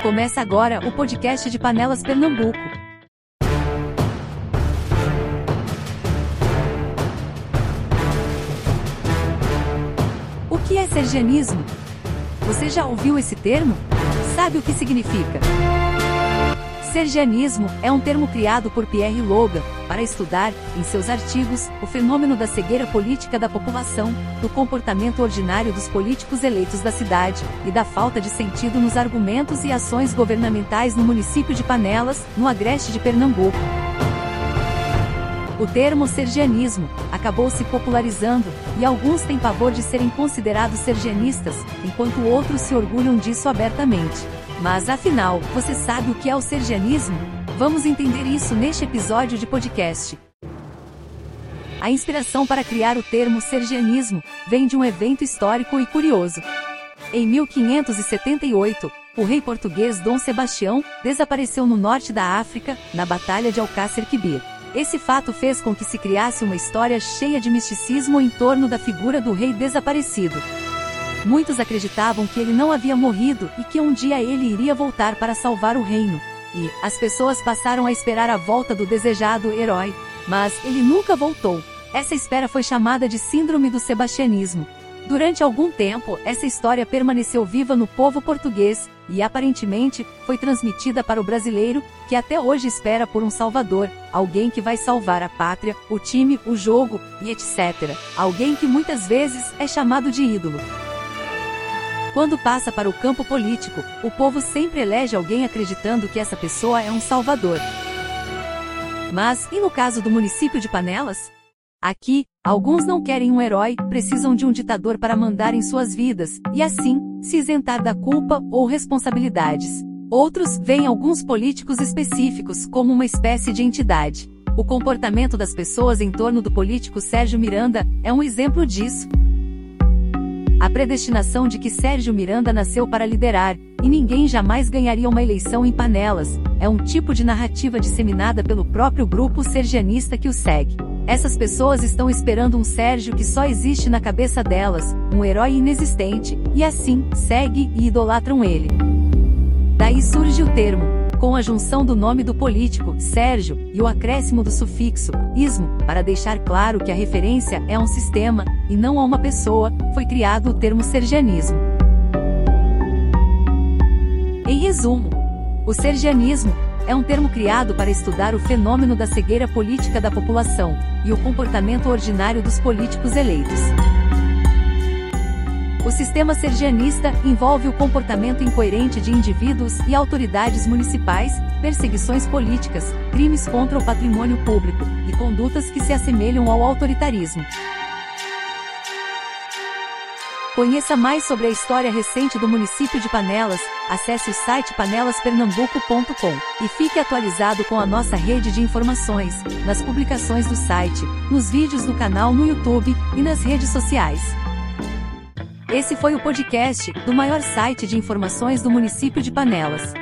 Começa agora o podcast de Panelas Pernambuco. O que é sergianismo? Você já ouviu esse termo? Sabe o que significa? Sergianismo é um termo criado por Pierre Logan para estudar, em seus artigos, o fenômeno da cegueira política da população, do comportamento ordinário dos políticos eleitos da cidade e da falta de sentido nos argumentos e ações governamentais no município de Panelas, no agreste de Pernambuco. O termo sergianismo acabou se popularizando, e alguns têm pavor de serem considerados sergianistas, enquanto outros se orgulham disso abertamente. Mas afinal, você sabe o que é o sergianismo? Vamos entender isso neste episódio de podcast. A inspiração para criar o termo sergianismo vem de um evento histórico e curioso. Em 1578, o rei português Dom Sebastião desapareceu no norte da África, na Batalha de Alcácer Quibir. Esse fato fez com que se criasse uma história cheia de misticismo em torno da figura do rei desaparecido. Muitos acreditavam que ele não havia morrido e que um dia ele iria voltar para salvar o reino. E as pessoas passaram a esperar a volta do desejado herói. Mas ele nunca voltou. Essa espera foi chamada de Síndrome do Sebastianismo. Durante algum tempo, essa história permaneceu viva no povo português e aparentemente foi transmitida para o brasileiro, que até hoje espera por um salvador, alguém que vai salvar a pátria, o time, o jogo e etc. Alguém que muitas vezes é chamado de ídolo. Quando passa para o campo político, o povo sempre elege alguém acreditando que essa pessoa é um salvador. Mas, e no caso do município de Panelas? Aqui, alguns não querem um herói, precisam de um ditador para mandar em suas vidas, e assim, se isentar da culpa ou responsabilidades. Outros veem alguns políticos específicos como uma espécie de entidade. O comportamento das pessoas em torno do político Sérgio Miranda é um exemplo disso. A predestinação de que Sérgio Miranda nasceu para liderar, e ninguém jamais ganharia uma eleição em panelas, é um tipo de narrativa disseminada pelo próprio grupo sergianista que o segue. Essas pessoas estão esperando um Sérgio que só existe na cabeça delas, um herói inexistente, e assim, segue e idolatram ele. Daí surge o termo, com a junção do nome do político, Sérgio, e o acréscimo do sufixo, ismo, para deixar claro que a referência é a um sistema, e não a uma pessoa, foi criado o termo sergianismo. Em resumo, o sergianismo é um termo criado para estudar o fenômeno da cegueira política da população e o comportamento ordinário dos políticos eleitos. O sistema sergianista envolve o comportamento incoerente de indivíduos e autoridades municipais, perseguições políticas, crimes contra o patrimônio público e condutas que se assemelham ao autoritarismo. Conheça mais sobre a história recente do município de Panelas, acesse o site panelaspernambuco.com e fique atualizado com a nossa rede de informações, nas publicações do site, nos vídeos do canal no YouTube e nas redes sociais. Esse foi o podcast do maior site de informações do município de Panelas.